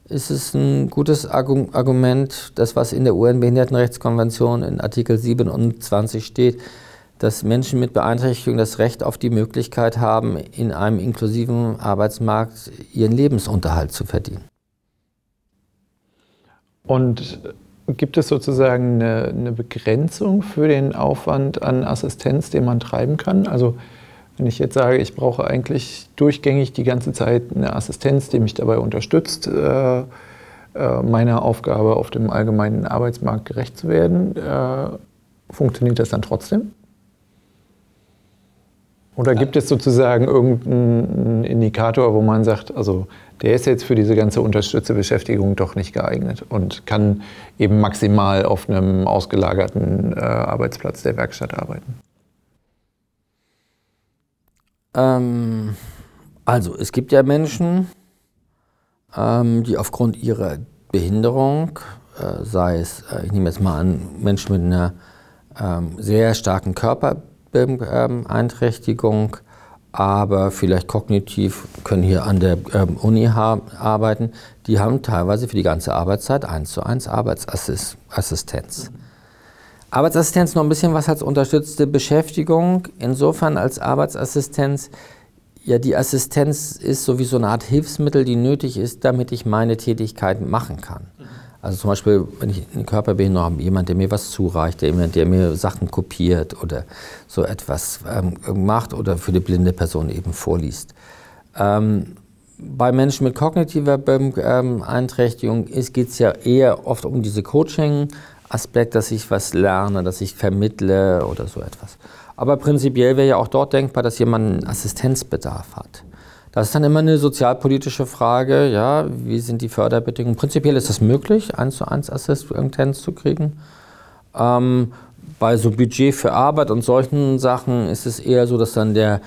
ist es ein gutes Argument, das was in der UN-Behindertenrechtskonvention in Artikel 27 steht, dass Menschen mit Beeinträchtigung das Recht auf die Möglichkeit haben, in einem inklusiven Arbeitsmarkt ihren Lebensunterhalt zu verdienen. Und gibt es sozusagen eine, eine Begrenzung für den Aufwand an Assistenz, den man treiben kann? Also wenn ich jetzt sage, ich brauche eigentlich durchgängig die ganze Zeit eine Assistenz, die mich dabei unterstützt, äh, äh, meiner Aufgabe auf dem allgemeinen Arbeitsmarkt gerecht zu werden, äh, funktioniert das dann trotzdem? Oder gibt es sozusagen irgendeinen Indikator, wo man sagt, also der ist jetzt für diese ganze unterstützte Beschäftigung doch nicht geeignet und kann eben maximal auf einem ausgelagerten äh, Arbeitsplatz der Werkstatt arbeiten? Ähm, also es gibt ja Menschen, ähm, die aufgrund ihrer Behinderung, äh, sei es, äh, ich nehme jetzt mal an, Menschen mit einer ähm, sehr starken Körperbeeinträchtigung, aber vielleicht kognitiv können hier an der ähm, Uni arbeiten, die haben teilweise für die ganze Arbeitszeit eins zu eins Arbeitsassistenz. Arbeitsassistenz noch ein bisschen was als unterstützte Beschäftigung. Insofern als Arbeitsassistenz, ja, die Assistenz ist sowieso eine Art Hilfsmittel, die nötig ist, damit ich meine Tätigkeiten machen kann. Also zum Beispiel, wenn ich eine Körperbehinderung habe, jemand, der mir was zureicht, jemand, der mir Sachen kopiert oder so etwas ähm, macht oder für die blinde Person eben vorliest. Ähm, bei Menschen mit kognitiver Beeinträchtigung geht es ja eher oft um diese Coaching- Aspekt, dass ich was lerne, dass ich vermittle oder so etwas. Aber prinzipiell wäre ja auch dort denkbar, dass jemand einen Assistenzbedarf hat. Das ist dann immer eine sozialpolitische Frage, ja, wie sind die Förderbedingungen? Prinzipiell ist es möglich, eins zu eins Assistenz zu kriegen. Ähm, bei so Budget für Arbeit und solchen Sachen ist es eher so, dass dann der,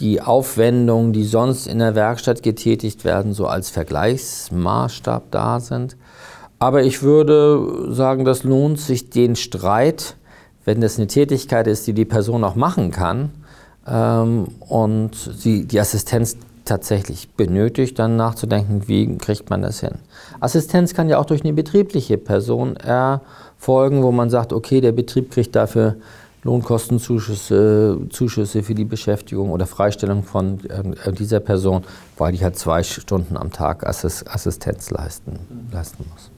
die Aufwendungen, die sonst in der Werkstatt getätigt werden, so als Vergleichsmaßstab da sind. Aber ich würde sagen, das lohnt sich den Streit, wenn das eine Tätigkeit ist, die die Person auch machen kann ähm, und sie die Assistenz tatsächlich benötigt, dann nachzudenken, wie kriegt man das hin. Assistenz kann ja auch durch eine betriebliche Person erfolgen, wo man sagt, okay, der Betrieb kriegt dafür Lohnkostenzuschüsse Zuschüsse für die Beschäftigung oder Freistellung von äh, dieser Person, weil die halt zwei Stunden am Tag Assistenz leisten, leisten muss.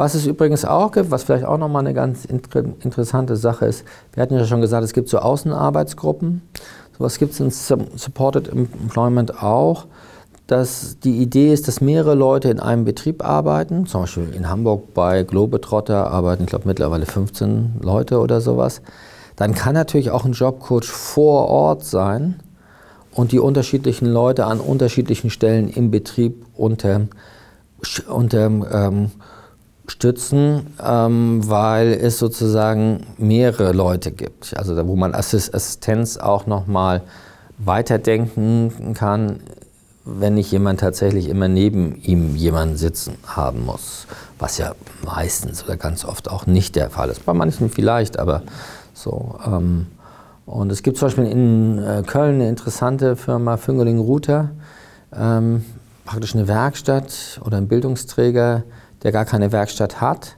Was es übrigens auch gibt, was vielleicht auch nochmal eine ganz interessante Sache ist, wir hatten ja schon gesagt, es gibt so Außenarbeitsgruppen. Sowas gibt es in Supported Employment auch. Dass die Idee ist, dass mehrere Leute in einem Betrieb arbeiten. Zum Beispiel in Hamburg bei Globetrotter arbeiten, ich glaube, mittlerweile 15 Leute oder sowas. Dann kann natürlich auch ein Jobcoach vor Ort sein und die unterschiedlichen Leute an unterschiedlichen Stellen im Betrieb unter, unter ähm, stützen, ähm, weil es sozusagen mehrere Leute gibt. Also wo man Assistenz auch nochmal weiterdenken kann, wenn nicht jemand tatsächlich immer neben ihm jemanden sitzen haben muss. Was ja meistens oder ganz oft auch nicht der Fall ist. Bei manchen vielleicht, aber so. Ähm, und es gibt zum Beispiel in äh, Köln eine interessante Firma, Füngerling Router, ähm, praktisch eine Werkstatt oder ein Bildungsträger, der gar keine Werkstatt hat.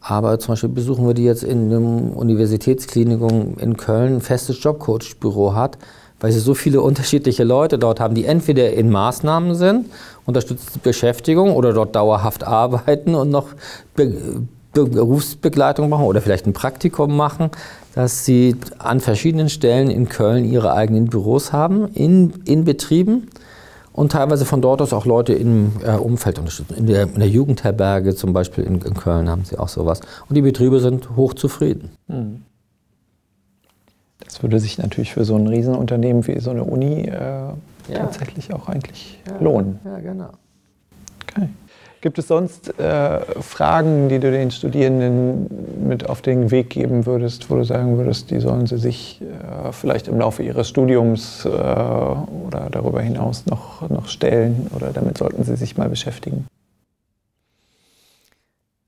Aber zum Beispiel besuchen wir die jetzt in einem Universitätsklinikum in Köln, ein festes Jobcoach-Büro hat, weil sie so viele unterschiedliche Leute dort haben, die entweder in Maßnahmen sind, unterstützte Beschäftigung oder dort dauerhaft arbeiten und noch Be Berufsbegleitung machen oder vielleicht ein Praktikum machen, dass sie an verschiedenen Stellen in Köln ihre eigenen Büros haben, in, in Betrieben und teilweise von dort aus auch Leute im äh, Umfeld unterstützen. In der, in der, Jugendherberge zum Beispiel in, in, Köln haben sie auch sowas. Und die Betriebe sind hochzufrieden. Hm. Das würde sich natürlich für so ein Riesenunternehmen wie so eine Uni äh, ja. tatsächlich auch eigentlich ja. lohnen. Ja, genau. Okay. Gibt es sonst äh, Fragen, die du den Studierenden mit auf den Weg geben würdest, wo du sagen würdest, die sollen sie sich äh, vielleicht im Laufe ihres Studiums äh, oder darüber hinaus noch, noch stellen oder damit sollten sie sich mal beschäftigen?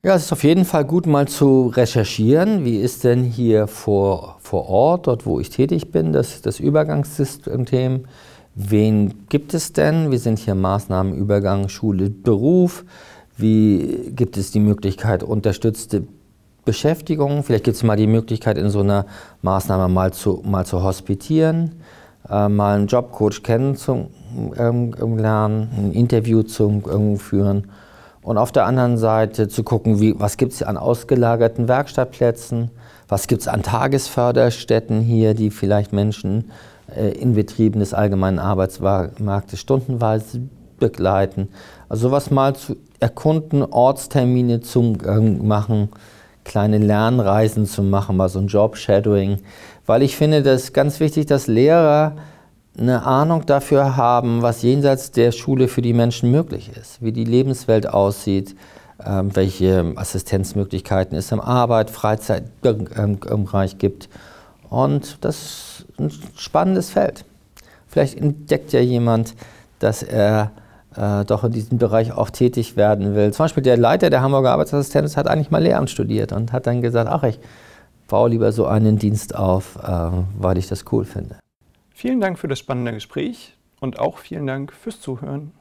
Ja, es ist auf jeden Fall gut, mal zu recherchieren. Wie ist denn hier vor, vor Ort, dort wo ich tätig bin, das, das Übergangssystem? Wen gibt es denn? Wie sind hier Maßnahmen Übergang Schule, Beruf? Wie gibt es die Möglichkeit unterstützte Beschäftigung? Vielleicht gibt es mal die Möglichkeit, in so einer Maßnahme mal zu, mal zu hospitieren, äh, mal einen Jobcoach kennenzulernen, ein Interview zu führen. Und auf der anderen Seite zu gucken, wie, was gibt es an ausgelagerten Werkstattplätzen, was gibt es an Tagesförderstätten hier, die vielleicht Menschen in Betrieben des allgemeinen Arbeitsmarktes stundenweise begleiten. Also sowas mal zu erkunden, Ortstermine zu äh, machen, kleine Lernreisen zu machen, mal so ein Job-Shadowing. Weil ich finde, das ist ganz wichtig, dass Lehrer eine Ahnung dafür haben, was jenseits der Schule für die Menschen möglich ist, wie die Lebenswelt aussieht, äh, welche Assistenzmöglichkeiten es im Arbeit, Freizeitbereich gibt. Und das ein spannendes Feld. Vielleicht entdeckt ja jemand, dass er äh, doch in diesem Bereich auch tätig werden will. Zum Beispiel der Leiter der Hamburger Arbeitsassistenz hat eigentlich mal Lehramt studiert und hat dann gesagt, ach, ich baue lieber so einen Dienst auf, äh, weil ich das cool finde. Vielen Dank für das spannende Gespräch und auch vielen Dank fürs Zuhören.